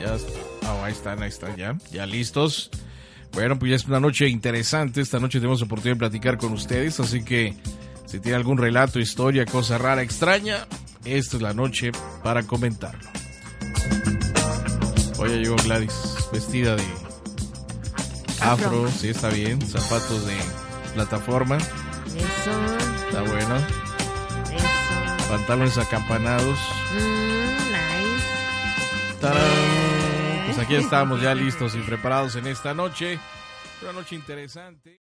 Ya, oh, ahí están, ahí están, ya, ya listos. Bueno, pues ya es una noche interesante. Esta noche tenemos oportunidad de platicar con ustedes, así que si tiene algún relato, historia, cosa rara, extraña, esta es la noche para comentarlo. Hoy llegó Gladys, vestida de afro, sí está bien, zapatos de plataforma. Eso. Está bueno. Eso. Pantalones acampanados. Mm, nice. ¡Tarán! Pues aquí estamos ya listos y preparados en esta noche. Una noche interesante.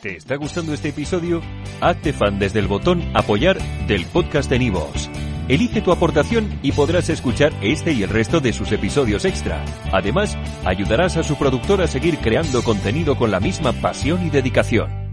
¿Te está gustando este episodio? Hazte fan desde el botón Apoyar del podcast de Nivos. Elige tu aportación y podrás escuchar este y el resto de sus episodios extra. Además, ayudarás a su productor a seguir creando contenido con la misma pasión y dedicación.